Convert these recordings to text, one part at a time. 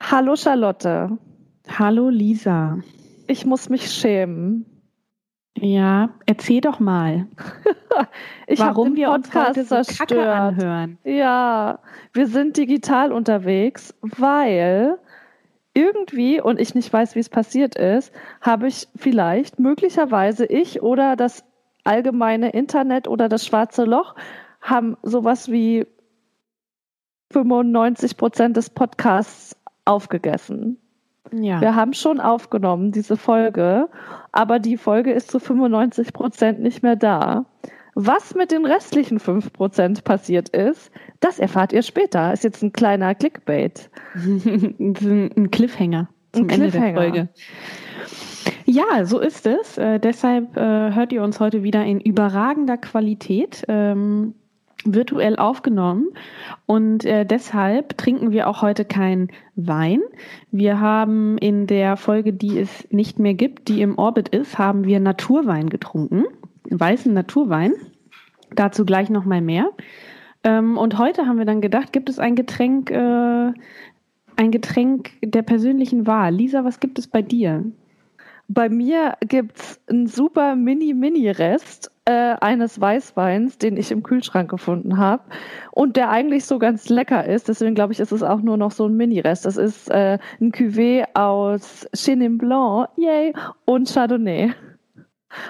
Hallo Charlotte. Hallo Lisa. Ich muss mich schämen. Ja, erzähl doch mal. ich Warum den wir uns Podcast heute so zerstört. Kacke anhören. Ja, wir sind digital unterwegs, weil irgendwie, und ich nicht weiß, wie es passiert ist, habe ich vielleicht, möglicherweise ich oder das allgemeine Internet oder das schwarze Loch haben sowas wie 95 Prozent des Podcasts aufgegessen. Ja. Wir haben schon aufgenommen, diese Folge, aber die Folge ist zu 95 Prozent nicht mehr da. Was mit den restlichen 5 Prozent passiert ist, das erfahrt ihr später. Ist jetzt ein kleiner Clickbait. ein Cliffhanger zum Ein Ende Cliffhanger. der Folge. Ja, so ist es. Äh, deshalb äh, hört ihr uns heute wieder in überragender Qualität. Ähm, virtuell aufgenommen und äh, deshalb trinken wir auch heute kein Wein. Wir haben in der Folge, die es nicht mehr gibt, die im Orbit ist, haben wir Naturwein getrunken, weißen Naturwein. Dazu gleich noch mal mehr. Ähm, und heute haben wir dann gedacht, gibt es ein Getränk, äh, ein Getränk der persönlichen Wahl. Lisa, was gibt es bei dir? Bei mir gibt's einen super Mini-Mini-Rest äh, eines Weißweins, den ich im Kühlschrank gefunden habe und der eigentlich so ganz lecker ist. Deswegen glaube ich, ist es auch nur noch so ein Mini-Rest. Das ist äh, ein Cuvée aus Chenin Blanc, yay, und Chardonnay.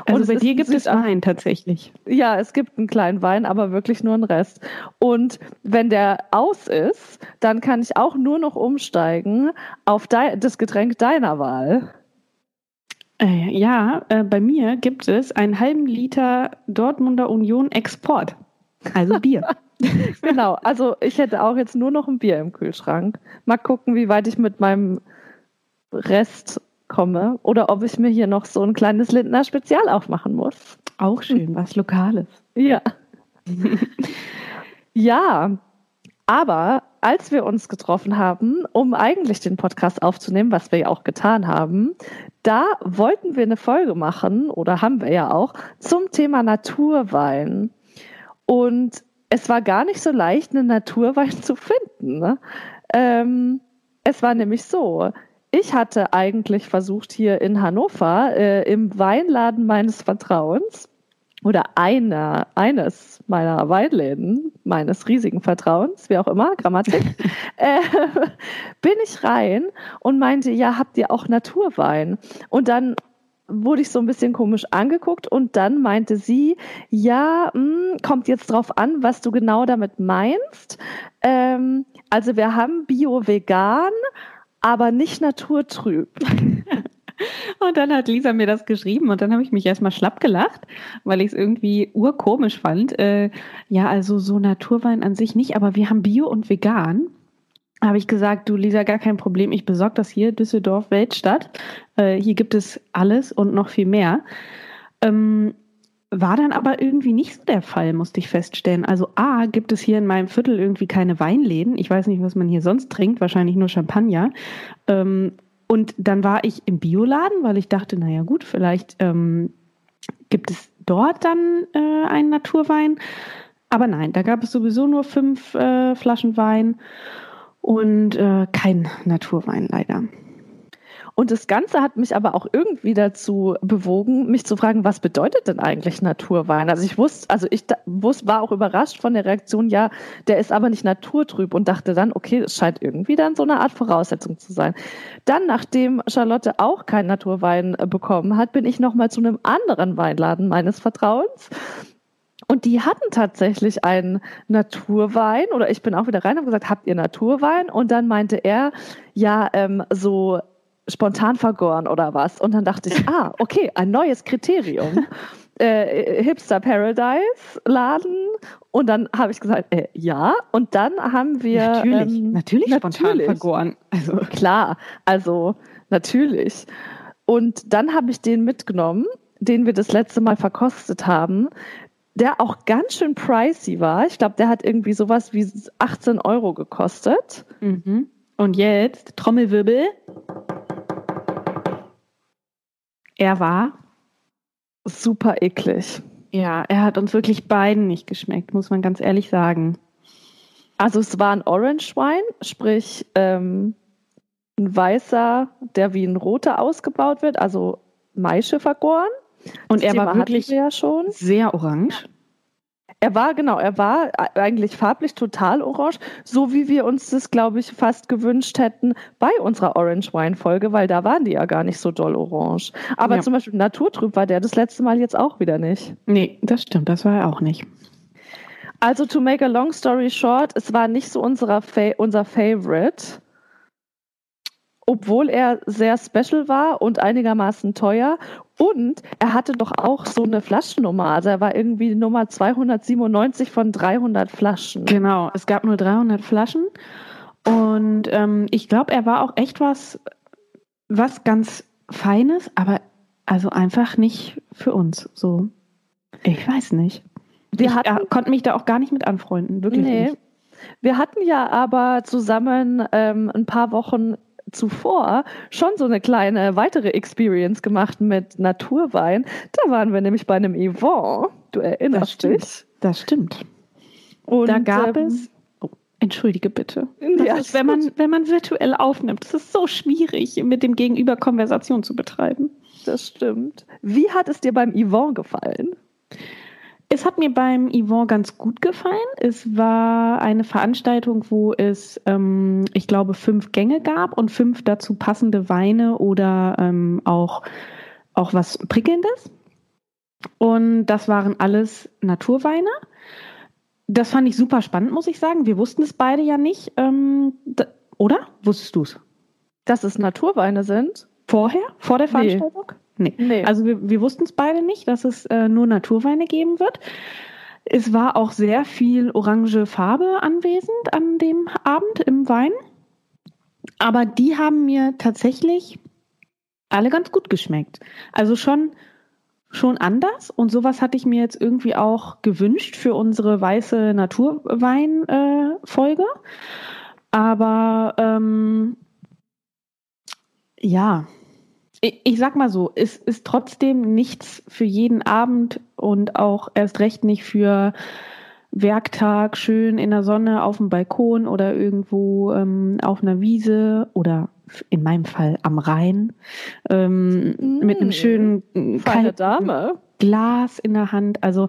Also es bei dir gibt es Wein tatsächlich. Ja, es gibt einen kleinen Wein, aber wirklich nur einen Rest. Und wenn der aus ist, dann kann ich auch nur noch umsteigen auf das Getränk deiner Wahl. Äh, ja, äh, bei mir gibt es einen halben Liter Dortmunder Union Export. Also Bier. Genau, also ich hätte auch jetzt nur noch ein Bier im Kühlschrank. Mal gucken, wie weit ich mit meinem Rest komme oder ob ich mir hier noch so ein kleines Lindner Spezial aufmachen muss. Auch schön, was Lokales. Ja. ja, aber als wir uns getroffen haben, um eigentlich den Podcast aufzunehmen, was wir ja auch getan haben, da wollten wir eine Folge machen oder haben wir ja auch zum Thema Naturwein. Und es war gar nicht so leicht, einen Naturwein zu finden. Ne? Ähm, es war nämlich so, ich hatte eigentlich versucht, hier in Hannover äh, im Weinladen meines Vertrauens oder einer, eines meiner Weinläden, meines riesigen Vertrauens, wie auch immer, Grammatik, äh, bin ich rein und meinte, ja, habt ihr auch Naturwein? Und dann wurde ich so ein bisschen komisch angeguckt und dann meinte sie, ja, mh, kommt jetzt drauf an, was du genau damit meinst. Ähm, also wir haben Bio-Vegan, aber nicht naturtrüb. Und dann hat Lisa mir das geschrieben und dann habe ich mich erstmal schlapp gelacht, weil ich es irgendwie urkomisch fand. Äh, ja, also so Naturwein an sich nicht, aber wir haben Bio und Vegan. Habe ich gesagt, du Lisa, gar kein Problem, ich besorge das hier, Düsseldorf, Weltstadt. Äh, hier gibt es alles und noch viel mehr. Ähm, war dann aber irgendwie nicht so der Fall, musste ich feststellen. Also A, gibt es hier in meinem Viertel irgendwie keine Weinläden. Ich weiß nicht, was man hier sonst trinkt, wahrscheinlich nur Champagner. Ähm, und dann war ich im Bioladen, weil ich dachte, naja gut, vielleicht ähm, gibt es dort dann äh, einen Naturwein. Aber nein, da gab es sowieso nur fünf äh, Flaschen Wein und äh, kein Naturwein leider. Und das Ganze hat mich aber auch irgendwie dazu bewogen, mich zu fragen, was bedeutet denn eigentlich Naturwein? Also ich wusste, also ich wusste, war auch überrascht von der Reaktion, ja, der ist aber nicht naturtrüb und dachte dann, okay, es scheint irgendwie dann so eine Art Voraussetzung zu sein. Dann, nachdem Charlotte auch keinen Naturwein äh, bekommen hat, bin ich nochmal zu einem anderen Weinladen meines Vertrauens. Und die hatten tatsächlich einen Naturwein oder ich bin auch wieder rein und gesagt, habt ihr Naturwein? Und dann meinte er, ja, ähm, so spontan vergoren oder was. Und dann dachte ich, ah, okay, ein neues Kriterium. Äh, Hipster Paradise Laden. Und dann habe ich gesagt, äh, ja. Und dann haben wir. natürlich, ähm, natürlich spontan natürlich. vergoren. Also Klar, also natürlich. Und dann habe ich den mitgenommen, den wir das letzte Mal verkostet haben, der auch ganz schön pricey war. Ich glaube, der hat irgendwie sowas wie 18 Euro gekostet. Mhm. Und jetzt, Trommelwirbel. Er war. Super eklig. Ja, er hat uns wirklich beiden nicht geschmeckt, muss man ganz ehrlich sagen. Also es war ein Orange Wine, sprich ähm, ein weißer, der wie ein roter ausgebaut wird, also Maische vergoren. Und er war wirklich ja schon. sehr orange. Er war, genau, er war eigentlich farblich total orange, so wie wir uns das, glaube ich, fast gewünscht hätten bei unserer Orange Wine Folge, weil da waren die ja gar nicht so doll orange. Aber ja. zum Beispiel Naturtrüb war der das letzte Mal jetzt auch wieder nicht. Nee, das stimmt, das war er auch nicht. Also, to make a long story short, es war nicht so unserer Fa unser Favorite obwohl er sehr special war und einigermaßen teuer. Und er hatte doch auch so eine Flaschennummer. Also er war irgendwie Nummer 297 von 300 Flaschen. Genau, es gab nur 300 Flaschen. Und ähm, ich glaube, er war auch echt was, was ganz Feines, aber also einfach nicht für uns. So, ich weiß nicht. Wir ich hatten, äh, konnten mich da auch gar nicht mit anfreunden, wirklich nee. nicht. Wir hatten ja aber zusammen ähm, ein paar Wochen zuvor schon so eine kleine weitere Experience gemacht mit Naturwein. Da waren wir nämlich bei einem Yvonne. Du erinnerst das dich? Das stimmt. Und da gab ähm, es. Oh, entschuldige bitte. Ja, ist, wenn, man, wenn man virtuell aufnimmt, es ist so schwierig, mit dem Gegenüber Konversation zu betreiben. Das stimmt. Wie hat es dir beim Yvonne gefallen? Es hat mir beim Yvonne ganz gut gefallen. Es war eine Veranstaltung, wo es, ähm, ich glaube, fünf Gänge gab und fünf dazu passende Weine oder ähm, auch, auch was Prickelndes. Und das waren alles Naturweine. Das fand ich super spannend, muss ich sagen. Wir wussten es beide ja nicht. Ähm, oder? Wusstest du es? Dass es Naturweine sind? Vorher? Vor der Veranstaltung? Nee. Nee. nee. Also wir, wir wussten es beide nicht, dass es äh, nur Naturweine geben wird. Es war auch sehr viel orange Farbe anwesend an dem Abend im Wein. Aber die haben mir tatsächlich alle ganz gut geschmeckt. Also schon, schon anders. Und sowas hatte ich mir jetzt irgendwie auch gewünscht für unsere weiße Naturwein-Folge. Äh, Aber ähm, ja, ich sag mal so, es ist trotzdem nichts für jeden Abend und auch erst recht nicht für Werktag schön in der Sonne auf dem Balkon oder irgendwo ähm, auf einer Wiese oder in meinem Fall am Rhein ähm, mm, mit einem schönen Dame. Glas in der Hand. Also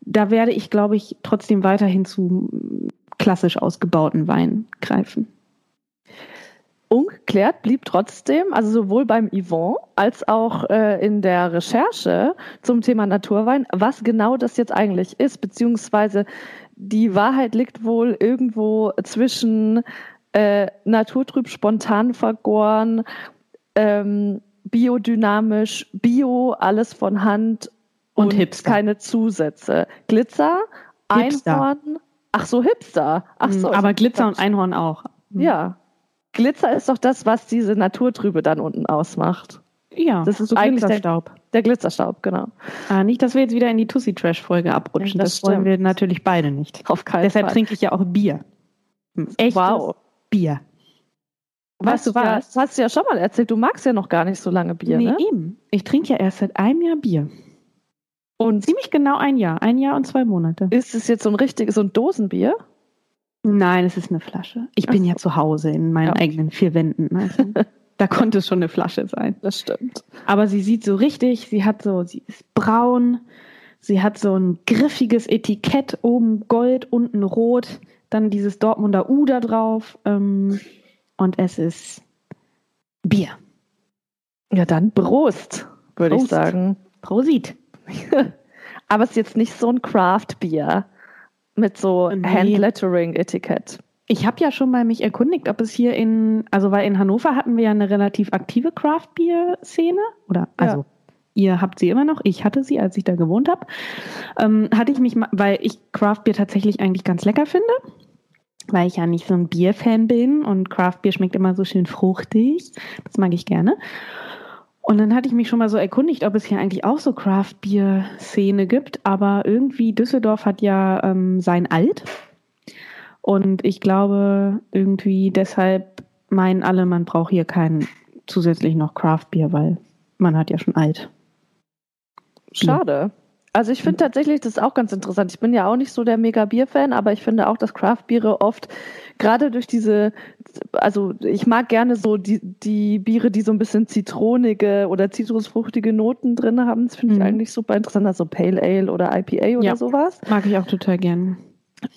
da werde ich, glaube ich, trotzdem weiterhin zu klassisch ausgebauten Wein greifen. Ungeklärt blieb trotzdem, also sowohl beim Yvonne als auch äh, in der Recherche zum Thema Naturwein, was genau das jetzt eigentlich ist, beziehungsweise die Wahrheit liegt wohl irgendwo zwischen äh, naturtrüb, spontan vergoren, ähm, biodynamisch, bio, alles von Hand und, und Hipster. keine Zusätze. Glitzer, Hipster. Einhorn, ach so, Hipster. Ach so, aber Glitzer und Einhorn auch. Ja, Glitzer ist doch das, was diese Naturtrübe dann unten ausmacht. Ja, das ist so eigentlich Glitzerstaub. Der, der Glitzerstaub, genau. Ah, nicht, dass wir jetzt wieder in die Tussi Trash Folge abrutschen. Ja, das, das wollen wir natürlich beide nicht. Auf keinen Deshalb Fall. trinke ich ja auch Bier. Echtes wow. Bier. Weißt du was? Das hast du ja schon mal erzählt. Du magst ja noch gar nicht so lange Bier, nee, ne? eben. Ich trinke ja erst seit einem Jahr Bier. Und ziemlich genau ein Jahr. Ein Jahr und zwei Monate. Ist es jetzt so ein richtiges, so ein Dosenbier? Nein, es ist eine Flasche. Ich bin ja zu Hause in meinen ja. eigenen vier Wänden. Also, da konnte es schon eine Flasche sein. Das stimmt. Aber sie sieht so richtig, sie hat so, sie ist braun, sie hat so ein griffiges Etikett, oben Gold, unten Rot, dann dieses Dortmunder U da drauf. Ähm, und es ist Bier. Ja, dann Prost, würde ich sagen. Prosit. Aber es ist jetzt nicht so ein Craft-Bier mit so nee. Handlettering-Etikett. Ich habe ja schon mal mich erkundigt, ob es hier in, also weil in Hannover hatten wir ja eine relativ aktive Craft-Bier-Szene. Oder, also, ja. ihr habt sie immer noch, ich hatte sie, als ich da gewohnt habe. Ähm, hatte ich mich mal, weil ich Craft-Bier tatsächlich eigentlich ganz lecker finde, weil ich ja nicht so ein Bier-Fan bin und Craft-Bier schmeckt immer so schön fruchtig. Das mag ich gerne. Und dann hatte ich mich schon mal so erkundigt, ob es hier eigentlich auch so Craft-Bier-Szene gibt. Aber irgendwie Düsseldorf hat ja ähm, sein Alt. Und ich glaube, irgendwie deshalb meinen alle, man braucht hier kein zusätzlich noch Craft-Bier, weil man hat ja schon Alt. Schade. Also ich finde tatsächlich, das ist auch ganz interessant. Ich bin ja auch nicht so der Mega-Bier-Fan, aber ich finde auch, dass Craft-Biere oft gerade durch diese, also ich mag gerne so die, die Biere, die so ein bisschen zitronige oder zitrusfruchtige Noten drin haben. Das finde ich Mhm. eigentlich super interessant. Also Pale Ale oder IPA oder Ja. sowas. Mag ich auch total gern.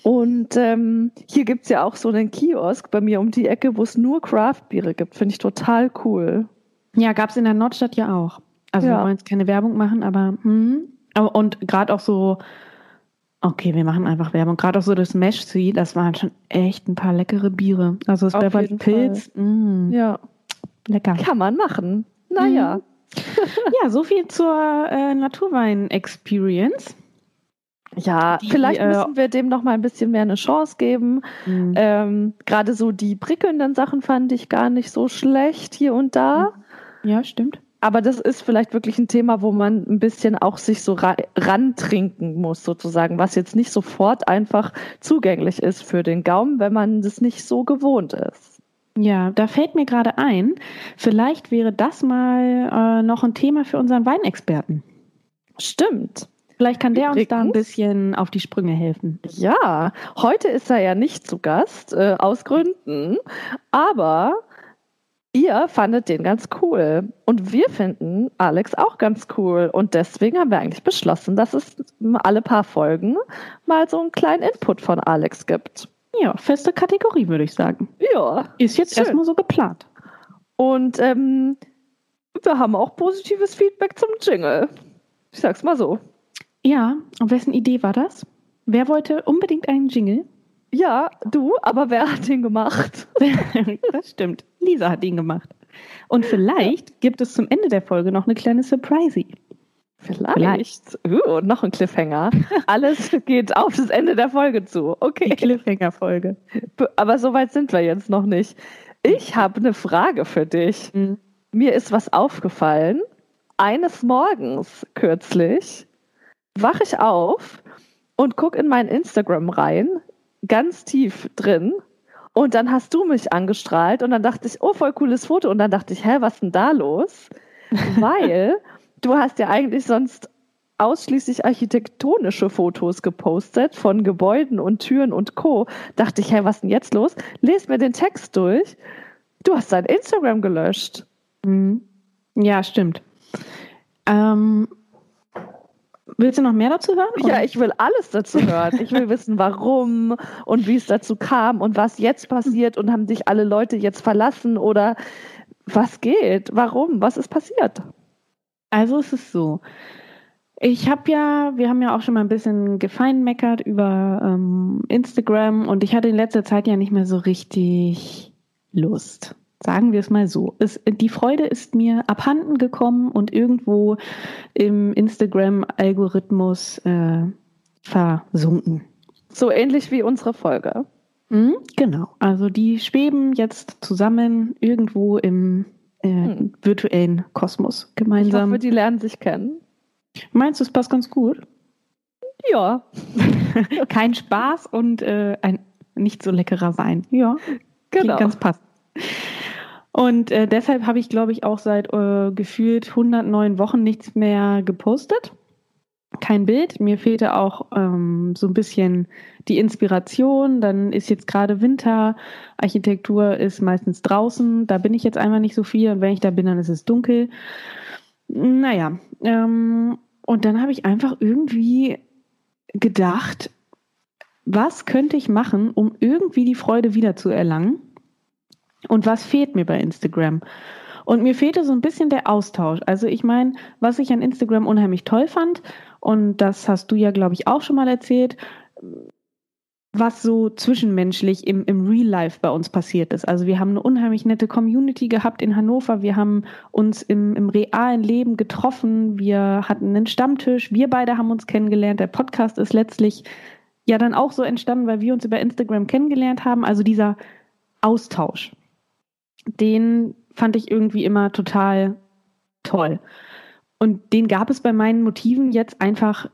Und ähm, hier gibt's ja auch so einen Kiosk bei mir um die Ecke, wo es nur Craft-Biere gibt. Finde ich total cool. Ja, gab's in der Nordstadt ja auch. Also Ja. wir wollen jetzt keine Werbung machen, aber, hm. Und gerade auch so, okay, wir machen einfach Werbung. Gerade auch so das Mesh Sea, das waren schon echt ein paar leckere Biere. Also das Beverly Pilz, mh, Ja, lecker. kann man machen. Naja. Ja, so viel zur äh, Naturwein-Experience. Ja, Die, vielleicht äh, müssen wir dem noch mal ein bisschen mehr eine Chance geben. Mhm. Ähm, Gerade so die prickelnden Sachen fand ich gar nicht so schlecht hier und da. Ja, stimmt. Aber das ist vielleicht wirklich ein Thema, wo man ein bisschen auch sich so ra rantrinken muss, sozusagen, was jetzt nicht sofort einfach zugänglich ist für den Gaumen, wenn man das nicht so gewohnt ist. Ja, da fällt mir gerade ein, vielleicht wäre das mal äh, noch ein Thema für unseren Weinexperten. Stimmt. Vielleicht kann der uns da ein Übrigens- bisschen auf die Sprünge helfen. Ja, heute ist er ja nicht zu Gast, äh, aus Gründen, aber ihr fandet den ganz cool. Und wir finden Alex auch ganz cool. Und deswegen haben wir eigentlich beschlossen, dass es alle paar Folgen mal so einen kleinen Input von Alex gibt. Ja, feste Kategorie, würde ich sagen. Ja. Ist jetzt Schön. erstmal so geplant. Und ähm, wir haben auch positives Feedback zum Jingle. Ich sag's mal so. Ja, und wessen Idee war das? Wer wollte unbedingt einen Jingle? Ja, du, aber wer hat den gemacht? das stimmt. Lisa hat ihn gemacht. Und vielleicht gibt es zum Ende der Folge noch eine kleine Surprise. Vielleicht. Uh, noch ein Cliffhanger. Alles geht auf das Ende der Folge zu. Die Okay. Cliffhanger-Folge. B- Aber so weit sind wir jetzt noch nicht. Ich habe eine Frage für dich. Mhm. Mir ist was aufgefallen. Eines Morgens kürzlich wache ich auf und gucke in mein Instagram rein, ganz tief drin. Und dann hast du mich angestrahlt und dann dachte ich, oh, voll cooles Foto. Und dann dachte ich, hä, was ist denn da los? Weil du hast ja eigentlich sonst ausschließlich architektonische Fotos gepostet von Gebäuden und Türen und Co. Dachte ich, hä, was ist denn jetzt los? Lest mir den Text durch. Du hast dein Instagram gelöscht. Mhm. Ja, stimmt. Ähm, willst du noch mehr dazu hören? Ja, ich will alles dazu hören. Ich will wissen, warum und wie es dazu kam und was jetzt passiert und haben dich alle Leute jetzt verlassen oder was geht? Warum? Was ist passiert? Also es ist so. Ich habe ja, wir haben ja auch schon mal ein bisschen gefeinmeckert über ähm, Instagram und ich hatte in letzter Zeit ja nicht mehr so richtig Lust. Sagen wir es mal so. Es, die Freude ist mir abhanden gekommen und irgendwo im Instagram-Algorithmus äh, versunken. So ähnlich wie unsere Folge. Mhm, genau. Also die schweben jetzt zusammen irgendwo im äh, Hm. virtuellen Kosmos Ich gemeinsam. hoffe, die lernen sich kennen. Meinst du, es passt ganz gut? Ja, Kein Spaß und äh, ein nicht so leckerer Wein. Ja, klingt genau. ganz passend. Und äh, deshalb habe ich, glaube ich, auch seit äh, gefühlt 109 Wochen nichts mehr gepostet. Kein Bild. Mir fehlte auch ähm, so ein bisschen die Inspiration. Dann ist jetzt gerade Winter. Architektur ist meistens draußen. Da bin ich jetzt einmal nicht so viel. Und wenn ich da bin, dann ist es dunkel. Naja. Ähm, und dann habe ich einfach irgendwie gedacht, was könnte ich machen, um irgendwie die Freude wieder zu erlangen? Und was fehlt mir bei Instagram? Und mir fehlte so ein bisschen der Austausch. Also ich meine, was ich an Instagram unheimlich toll fand, und das hast du ja, glaube ich, auch schon mal erzählt, was so zwischenmenschlich im, im Real Life bei uns passiert ist. Also wir haben eine unheimlich nette Community gehabt in Hannover. Wir haben uns im, im realen Leben getroffen. Wir hatten einen Stammtisch. Wir beide haben uns kennengelernt. Der Podcast ist letztlich ja dann auch so entstanden, weil wir uns über Instagram kennengelernt haben. Also dieser Austausch, den fand ich irgendwie immer total toll. Und den gab es bei meinen Motiven jetzt einfach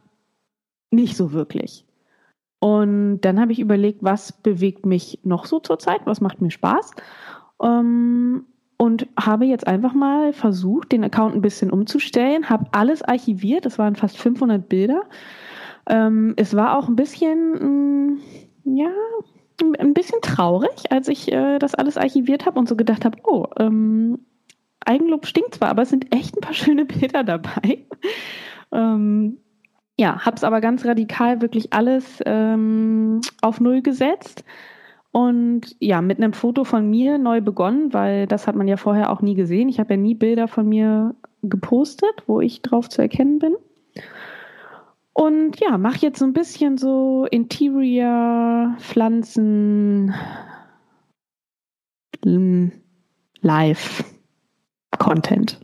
nicht so wirklich. Und dann habe ich überlegt, was bewegt mich noch so zurzeit, was macht mir Spaß. Ähm, und habe jetzt einfach mal versucht, den Account ein bisschen umzustellen, habe alles archiviert, es waren fast 500 Bilder. Ähm, es war auch ein bisschen, mh, mm, ja, ein bisschen traurig, als ich äh, das alles archiviert habe und so gedacht habe, oh, ähm, Eigenlob stinkt zwar, aber es sind echt ein paar schöne Bilder dabei. ähm, ja, habe es aber ganz radikal wirklich alles ähm, auf Null gesetzt und ja, mit einem Foto von mir neu begonnen, weil das hat man ja vorher auch nie gesehen. Ich habe ja nie Bilder von mir gepostet, wo ich drauf zu erkennen bin. Und ja, mache jetzt so ein bisschen so Interior, Pflanzen, Live Content.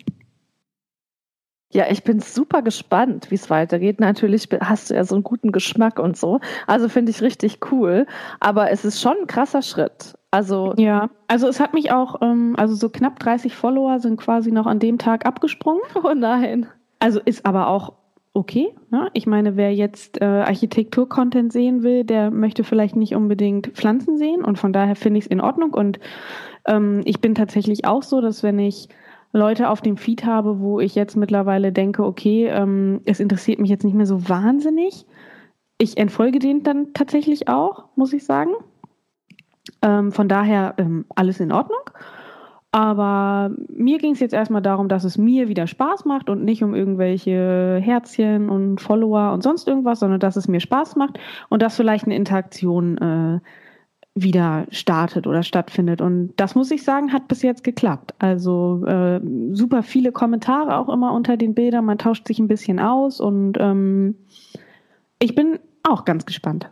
Ja, ich bin super gespannt, wie es weitergeht. Natürlich hast du ja so einen guten Geschmack und so. Also finde ich richtig cool. Aber es ist schon ein krasser Schritt. Also ja, also es hat mich auch, ähm, also so knapp 30 Follower sind quasi noch an dem Tag abgesprungen. Oh nein. Also ist aber auch okay. Ne? Ich meine, wer jetzt äh, Architektur-Content sehen will, der möchte vielleicht nicht unbedingt Pflanzen sehen und von daher finde ich es in Ordnung. Und ähm, ich bin tatsächlich auch so, dass wenn ich Leute auf dem Feed habe, wo ich jetzt mittlerweile denke, okay, ähm, es interessiert mich jetzt nicht mehr so wahnsinnig. Ich entfolge denen dann tatsächlich auch, muss ich sagen. Ähm, von daher ähm, alles in Ordnung. Aber mir ging es jetzt erstmal darum, dass es mir wieder Spaß macht und nicht um irgendwelche Herzchen und Follower und sonst irgendwas, sondern dass es mir Spaß macht und dass vielleicht eine Interaktion äh, wieder startet oder stattfindet. Und das muss ich sagen, hat bis jetzt geklappt. Also äh, super viele Kommentare auch immer unter den Bildern. Man tauscht sich ein bisschen aus und ähm, ich bin auch ganz gespannt.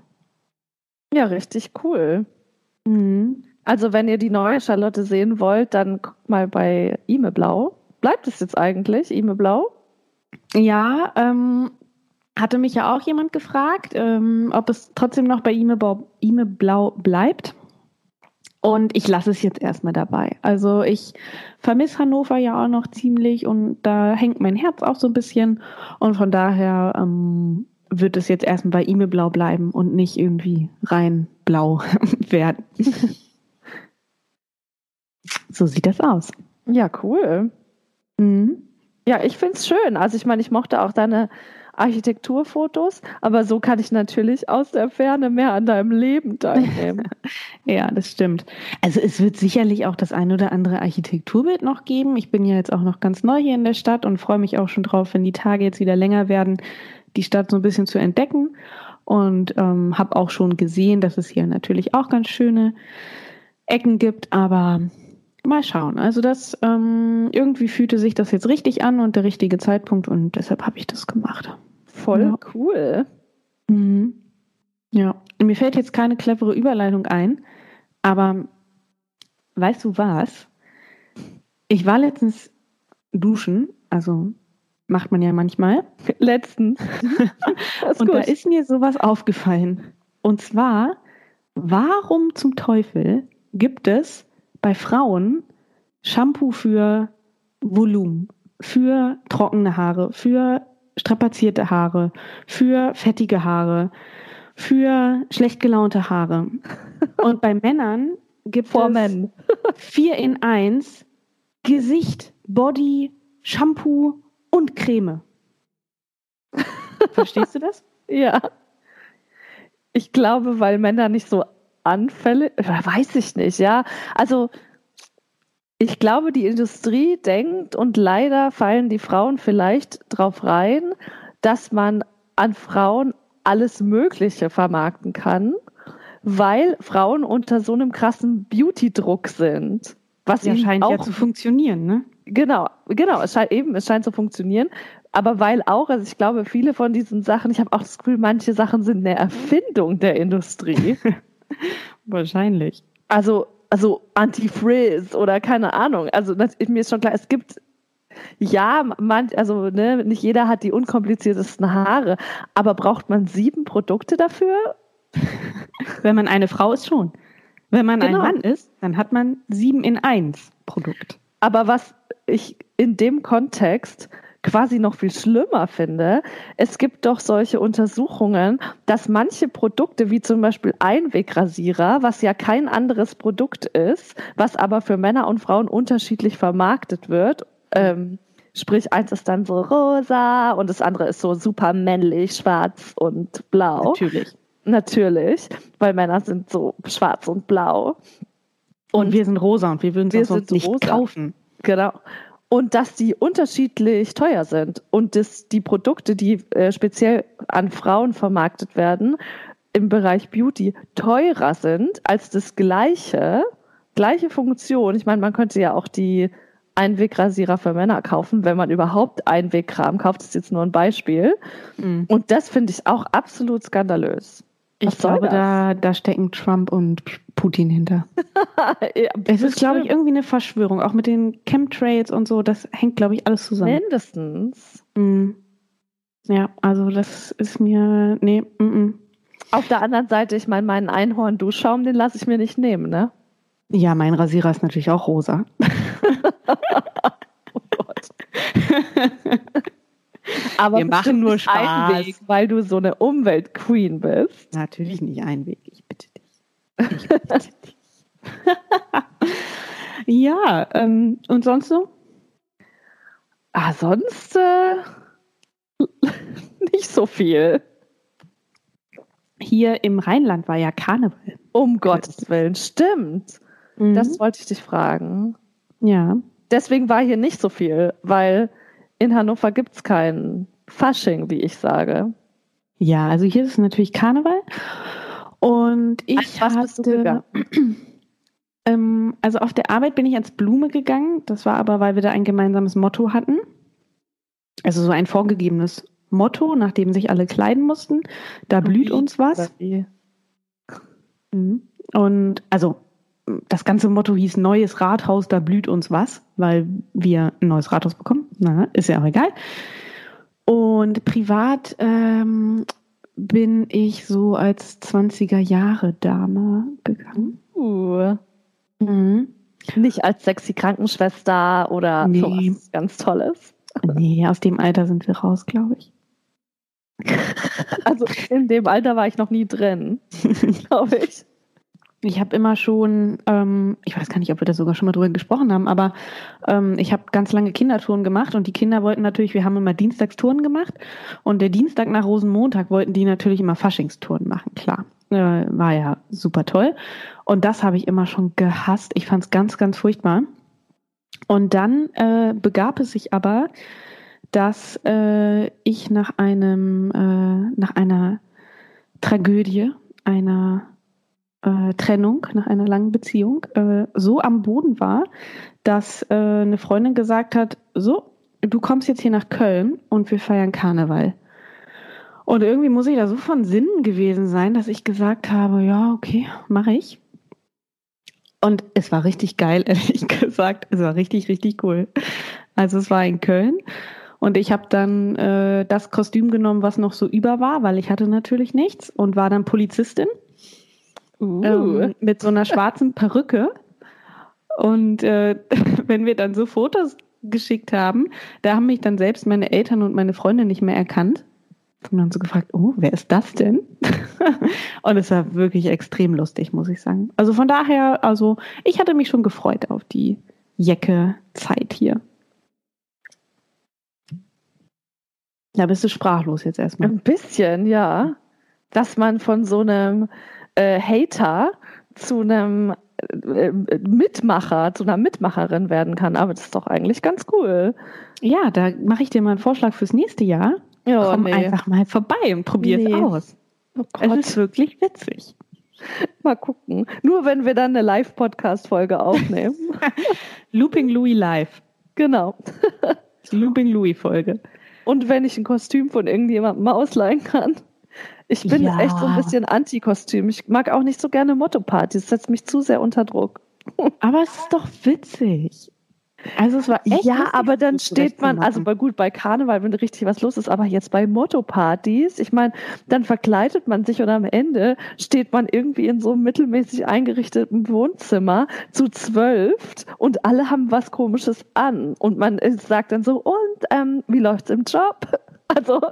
Ja, richtig cool. Mhm. Also wenn ihr die neue Charlotte sehen wollt, dann guckt mal bei Ime Blau. Bleibt es jetzt eigentlich, Ime Blau? Ja, ähm, hatte mich ja auch jemand gefragt, ähm, ob es trotzdem noch bei Ime Blau bleibt. Und ich lasse es jetzt erstmal dabei. Also ich vermisse Hannover ja auch noch ziemlich und da hängt mein Herz auch so ein bisschen. Und von daher ähm, wird es jetzt erstmal bei Ime Blau bleiben und nicht irgendwie rein blau werden. so sieht das aus. Ja, cool. Mhm. Ja, ich finde es schön. Also ich meine, ich mochte auch deine Architekturfotos, aber so kann ich natürlich aus der Ferne mehr an deinem Leben teilnehmen. ja, das stimmt. Also es wird sicherlich auch das ein oder andere Architekturbild noch geben. Ich bin ja jetzt auch noch ganz neu hier in der Stadt und freue mich auch schon drauf, wenn die Tage jetzt wieder länger werden, die Stadt so ein bisschen zu entdecken. Und ähm, habe auch schon gesehen, dass es hier natürlich auch ganz schöne Ecken gibt, aber mal schauen. Also das ähm, irgendwie fühlte sich das jetzt richtig an und der richtige Zeitpunkt und deshalb habe ich das gemacht. Voll ja. cool. Mhm. Ja, mir fällt jetzt keine clevere Überleitung ein, aber weißt du was? Ich war letztens duschen, also macht man ja manchmal. Letztens. und gut. da ist mir sowas aufgefallen. Und zwar, warum zum Teufel gibt es bei Frauen Shampoo für Volumen, für trockene Haare, für strapazierte Haare, für fettige Haare, für schlecht gelaunte Haare. Und bei Männern gibt Vor es Men. vier in eins Gesicht, Body, Shampoo und Creme. Verstehst du das? ja. Ich glaube, weil Männer nicht so anfällig, weiß ich nicht, ja. Also ich glaube, die Industrie denkt und leider fallen die Frauen vielleicht drauf rein, dass man an Frauen alles Mögliche vermarkten kann, weil Frauen unter so einem krassen Beauty-Druck sind. Was ja scheint auch, ja zu funktionieren, ne? Genau, genau, es scheint eben, es scheint zu funktionieren. Aber weil auch, also ich glaube, viele von diesen Sachen, ich habe auch das Gefühl, manche Sachen sind eine Erfindung der Industrie. Wahrscheinlich. Also also Anti-Frizz oder keine Ahnung. Also das, mir ist schon klar, es gibt ja, man, also ne, nicht jeder hat die unkompliziertesten Haare, aber braucht man sieben Produkte dafür? Wenn man eine Frau ist schon. Wenn man genau. ein Mann ist, dann hat man sieben in eins Produkt. Aber was ich in dem Kontext quasi noch viel schlimmer finde, es gibt doch solche Untersuchungen, dass manche Produkte, wie zum Beispiel Einwegrasierer, was ja kein anderes Produkt ist, was aber für Männer und Frauen unterschiedlich vermarktet wird, ähm, Sprich, eins ist dann so rosa und das andere ist so super männlich, schwarz und blau. Natürlich. Natürlich, weil Männer sind so schwarz und blau. Und, und wir sind rosa und wir würden es sonst nicht rosa. kaufen. Genau. Und dass die unterschiedlich teuer sind und dass die Produkte, die äh, speziell an Frauen vermarktet werden, im Bereich Beauty teurer sind als das gleiche, gleiche Funktion. Ich meine, man könnte ja auch die Einwegrasierer für Männer kaufen, wenn man überhaupt Einwegkram kauft. Das ist jetzt nur ein Beispiel. Mhm. Und das finde ich auch absolut skandalös. Was ich glaube, da, da stecken Trump und Putin hinter. ja, es ist, glaube ich, irgendwie eine Verschwörung. Auch mit den Chemtrails und so, das hängt, glaube ich, alles zusammen. Mindestens. Mhm. Ja, also das ist mir. Nee, mm, mm. Auf der anderen Seite, ich meine, meinen Einhorn-Duschschaum, den lasse ich mir nicht nehmen, ne? Ja, mein Rasierer ist natürlich auch rosa. oh Gott. Aber wir machen nur Spaß. Einweg, weil du so eine Umweltqueen bist. Natürlich nicht Einweg, ich bitte dich. Ich bitte dich. ja, ähm, und sonst so? Ah, sonst äh, nicht so viel. Hier im Rheinland war ja Karneval. Um Gottes Willen, stimmt. Mhm. Das wollte ich dich fragen. Ja. Deswegen war hier nicht so viel, weil in Hannover gibt es kein Fasching, wie ich sage. Ja, also hier ist es natürlich Karneval. Und ich was hatte, ähm, also auf der Arbeit bin ich als Blume gegangen. Das war aber, weil wir da ein gemeinsames Motto hatten. Also so ein vorgegebenes Motto, nach dem sich alle kleiden mussten. Da blüht uns was. Mhm. Und also das ganze Motto hieß Neues Rathaus, da blüht uns was, weil wir ein neues Rathaus bekommen. Na, ist ja auch egal. Und privat ähm, bin ich so als 20er Jahre Dame gegangen. Uh. Mhm. Nicht als sexy Krankenschwester oder nee. sowas ganz Tolles. Nee, aus dem Alter sind wir raus, glaube ich. Also in dem Alter war ich noch nie drin, glaube ich. Ich habe immer schon, ähm, ich weiß gar nicht, ob wir da sogar schon mal drüber gesprochen haben, aber ähm, ich habe ganz lange Kindertouren gemacht und die Kinder wollten natürlich, wir haben immer Dienstagstouren gemacht und der Dienstag nach Rosenmontag wollten die natürlich immer Faschingstouren machen, klar. Äh, war ja super toll. Und das habe ich immer schon gehasst. Ich fand es ganz, ganz furchtbar. Und dann äh, begab es sich aber, dass äh, ich nach einem, äh, nach einer Tragödie, einer äh, Trennung, nach einer langen Beziehung, äh, so am Boden war, dass äh, eine Freundin gesagt hat, so, du kommst jetzt hier nach Köln und wir feiern Karneval. Und irgendwie muss ich da so von Sinnen gewesen sein, dass ich gesagt habe, ja, okay, mache ich. Und es war richtig geil, ehrlich gesagt. Es war richtig, richtig cool. Also es war in Köln. Und ich habe dann äh, das Kostüm genommen, was noch so über war, weil ich hatte natürlich nichts und war dann Polizistin uh. ähm, mit so einer schwarzen Perücke. Und äh, wenn wir dann so Fotos geschickt haben, da haben mich dann selbst meine Eltern und meine Freunde nicht mehr erkannt. Und dann so gefragt, oh, wer ist das denn? und es war wirklich extrem lustig, muss ich sagen. Also von daher, also ich hatte mich schon gefreut auf die Jecke-Zeit hier. Da bist du sprachlos jetzt erstmal. Ein bisschen, ja. Dass man von so einem äh, Hater zu einem äh, Mitmacher, zu einer Mitmacherin werden kann. Aber das ist doch eigentlich ganz cool. Ja, da mache ich dir mal einen Vorschlag fürs nächste Jahr. Ja, Komm nee. einfach mal vorbei und probier nee. es aus. Oh es ist wirklich witzig. Mal gucken. Nur wenn wir dann eine Live-Podcast-Folge aufnehmen. Looping Louis live. Genau. Looping Louis Folge. Und wenn ich ein Kostüm von irgendjemandem ausleihen kann. Ich bin ja. echt so ein bisschen Anti-Kostüm. Ich mag auch nicht so gerne Motto-Partys. Das setzt mich zu sehr unter Druck. Aber es ist doch witzig. Also es war echt ja, aber dann steht man, also bei gut bei Karneval, wenn richtig was los ist, aber jetzt bei Motto-Partys, ich meine, dann verkleidet man sich und am Ende steht man irgendwie in so einem mittelmäßig eingerichteten Wohnzimmer zu zwölf und alle haben was Komisches an und man äh, sagt dann so, und ähm, wie läuft's im Job? Also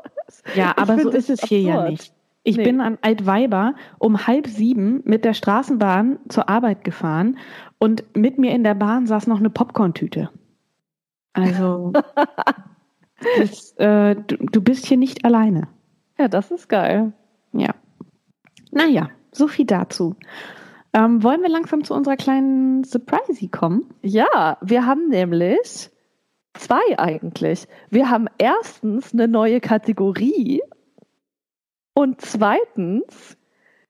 Ja, aber so ist es hier ja absurd. nicht. Ich Nee. bin an Altweiber um halb sieben mit der Straßenbahn zur Arbeit gefahren und mit mir in der Bahn saß noch eine Popcorntüte. Also das, äh, du, du bist hier nicht alleine. Ja, das ist geil. Ja. Naja, so viel dazu. Ähm, wollen wir langsam zu unserer kleinen Surprise kommen? Ja, wir haben nämlich zwei eigentlich. Wir haben erstens eine neue Kategorie und zweitens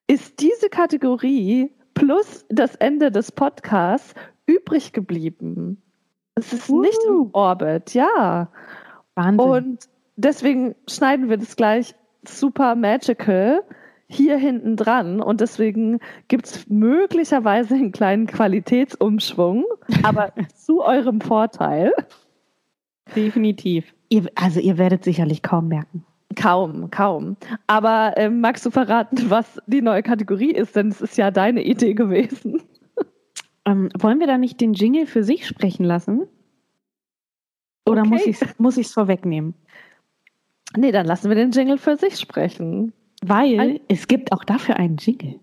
ist diese Kategorie plus das Ende des Podcasts übrig geblieben. Es ist nicht im Uh. Orbit, ja. Wahnsinn. Und deswegen schneiden wir das gleich super magical hier hinten dran. Und deswegen gibt es möglicherweise einen kleinen Qualitätsumschwung, aber zu eurem Vorteil. Definitiv. Ihr, also ihr werdet sicherlich kaum merken. Kaum, kaum. Aber ähm, magst du verraten, was die neue Kategorie ist? Denn es ist ja deine Idee gewesen. Ähm, wollen wir da nicht den Jingle für sich sprechen lassen? Oder Okay. muss ich es muss ich's vorwegnehmen? Nee, dann lassen wir den Jingle für sich sprechen. Weil Ein- es gibt auch dafür einen Jingle.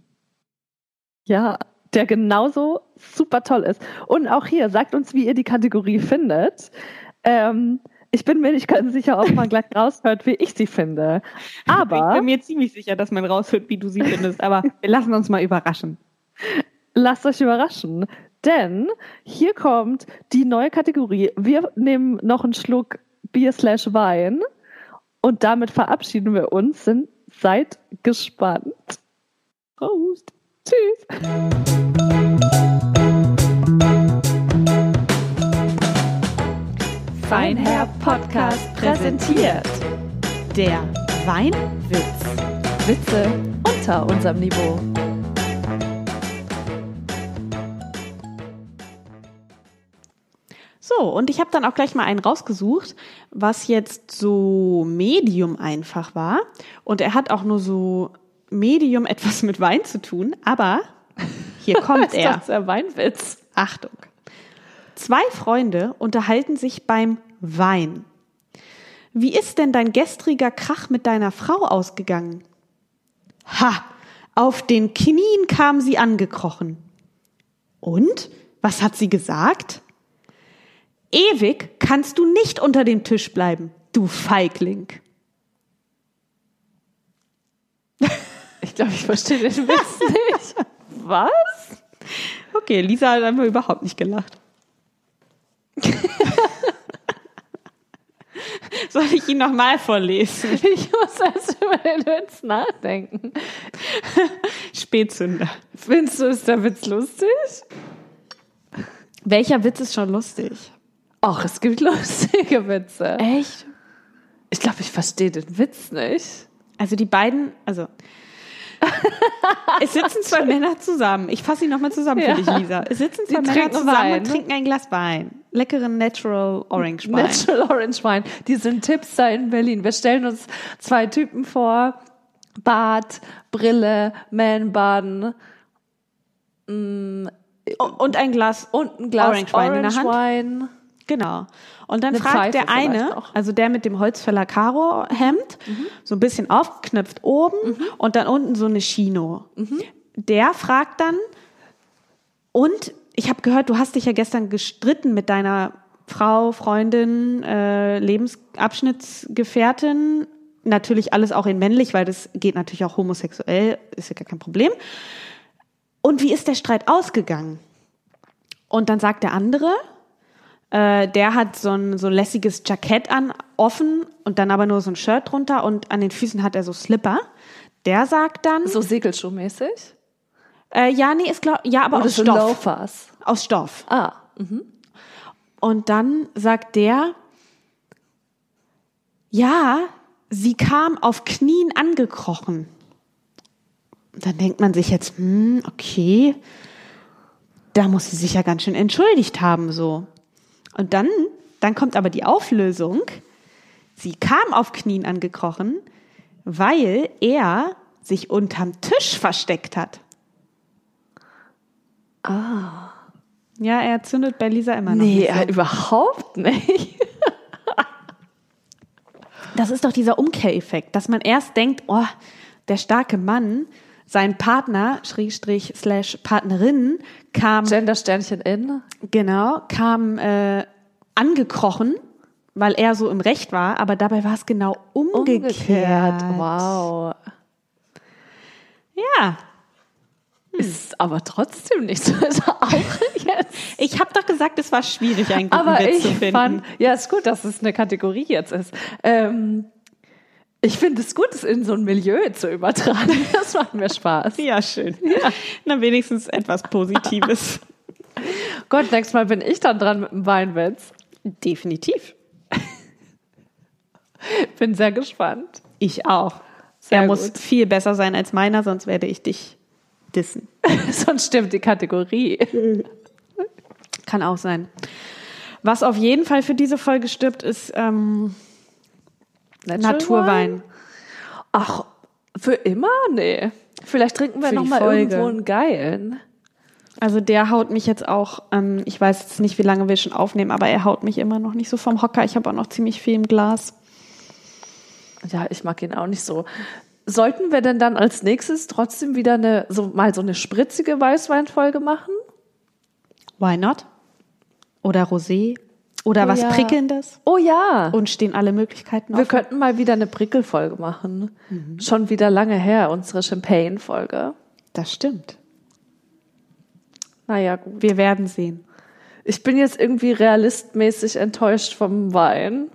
Ja, der genauso super toll ist. Und auch hier, sagt uns, wie ihr die Kategorie findet. Ähm, ich bin mir nicht ganz sicher, ob man gleich raushört, wie ich sie finde. ich Aber bin mir ziemlich sicher, dass man raushört, wie du sie findest. Aber wir lassen uns mal überraschen. lasst euch überraschen. Denn hier kommt die neue Kategorie. Wir nehmen noch einen Schluck Bier slash Wein und damit verabschieden wir uns. Sind, seid gespannt. Prost. Tschüss. Feinherr Podcast präsentiert der Weinwitz. Witze unter unserem Niveau. So, und ich habe dann auch gleich mal einen rausgesucht, was jetzt so medium einfach war. Und er hat auch nur so medium etwas mit Wein zu tun, aber hier kommt er. Das ist der Weinwitz. Achtung. Zwei Freunde unterhalten sich beim Wein. Wie ist denn dein gestriger Krach mit deiner Frau ausgegangen? Ha, auf den Knien kam sie angekrochen. Und? Was hat sie gesagt? Ewig kannst du nicht unter dem Tisch bleiben, du Feigling. Ich glaube, ich verstehe den Witz nicht. Was? Okay, Lisa hat einfach überhaupt nicht gelacht. Soll ich ihn nochmal vorlesen? Ich muss erst über den Witz nachdenken. Spätzünder. Findest du, ist der Witz lustig? Welcher Witz ist schon lustig? Ach, es gibt lustige Witze. Echt? Ich glaube, ich verstehe den Witz nicht. Also die beiden, also es sitzen zwei Männer zusammen. Ich fasse ihn nochmal zusammen für Ja. dich, Lisa. Es sitzen zwei Die Männer zusammen Wein, und ne? trinken ein Glas Wein. Leckeren Natural Orange Wein. Natural Orange Wine. Die sind Tipps da in Berlin. Wir stellen uns zwei Typen vor. Bart, Brille, Man-Bun und ein Glas und ein Glas Orange Wine in der Hand. Wine. Genau. Und dann Eine fragt Pfeife der eine, also der mit dem Holzfäller Karo Hemd, Mhm. so ein bisschen aufgeknöpft oben und dann unten so eine Chino. Mhm. Der fragt dann, und ich habe gehört, du hast dich ja gestern gestritten mit deiner Frau, Freundin, äh, Lebensabschnittsgefährtin. Natürlich alles auch in männlich, weil das geht natürlich auch homosexuell, ist ja gar kein Problem. Und wie ist der Streit ausgegangen? Und dann sagt der andere, äh, der hat so ein so lässiges Jackett an, offen und dann aber nur so ein Shirt drunter und an den Füßen hat er so Slipper. Der sagt dann, So Segelschuhmäßig? Äh, ja, nee, ist glaub, ja, aber Oder aus Stoff. Loafers? Aus Stoff. Ah. Und dann sagt der, ja, sie kam auf Knien angekrochen. Dann denkt man sich jetzt, hm, okay, da muss sie sich ja ganz schön entschuldigt haben, so. Und dann, dann kommt aber die Auflösung. Sie kam auf Knien angekrochen, weil er sich unterm Tisch versteckt hat. Ah. Ja, er zündet bei Lisa immer noch. Nee, so. überhaupt nicht. Das ist doch dieser Umkehreffekt, dass man erst denkt, oh, der starke Mann, sein Partner, Schrägstrich, slash Partnerin, kam, Gender-Sternchen in. genau, kam äh, angekrochen, weil er so im Recht war, aber dabei war es genau umgekehrt. Wow. Ja, Aber trotzdem nicht so. Ist auch jetzt. ich habe doch gesagt, es war schwierig, einen guten Aber Witz ich zu finden. fand, ja, ist gut, dass es eine Kategorie jetzt ist. Ähm, ich finde es gut, es in so ein Milieu zu übertragen. Das macht mir Spaß. ja, schön. Na, wenigstens etwas Positives. Gott, nächstes Mal bin ich dann dran mit dem Weinwitz. Definitiv. Bin sehr gespannt. Ich auch. Sehr er muss gut. viel besser sein als meiner, sonst werde ich dich dissen. Sonst stimmt die Kategorie. Kann auch sein. Was auf jeden Fall für diese Folge stirbt, ist ähm, Naturwein. Ach, für immer? Nee. Vielleicht trinken wir Für die noch mal Folge. irgendwo einen geilen. Also der haut mich jetzt auch, ähm, ich weiß jetzt nicht, wie lange wir schon aufnehmen, aber er haut mich immer noch nicht so vom Hocker. Ich habe auch noch ziemlich viel im Glas. Ja, ich mag ihn auch nicht so. Sollten wir denn dann als nächstes trotzdem wieder eine, so mal so eine spritzige Weißweinfolge machen? Why not? Oder Rosé? Oder Oh was ja. Prickelndes? Oh ja. Und stehen alle Möglichkeiten wir offen. könnten mal wieder eine Prickelfolge machen. Schon wieder lange her, unsere Champagne-Folge. Das stimmt. Naja, gut. Wir werden sehen. Ich bin jetzt irgendwie realistmäßig enttäuscht vom Wein.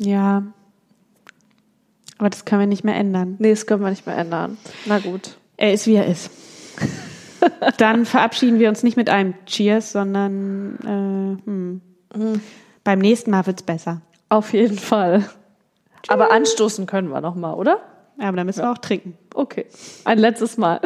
Ja. Aber das können wir nicht mehr ändern. Nee, das können wir nicht mehr ändern. Na gut. Er ist, wie er ist. Dann verabschieden wir uns nicht mit einem Cheers, sondern äh, hm. beim nächsten Mal wird's besser. Auf jeden Fall. Aber anstoßen können wir noch mal, oder? Aber dann müssen wir auch trinken. Okay. Ein letztes Mal.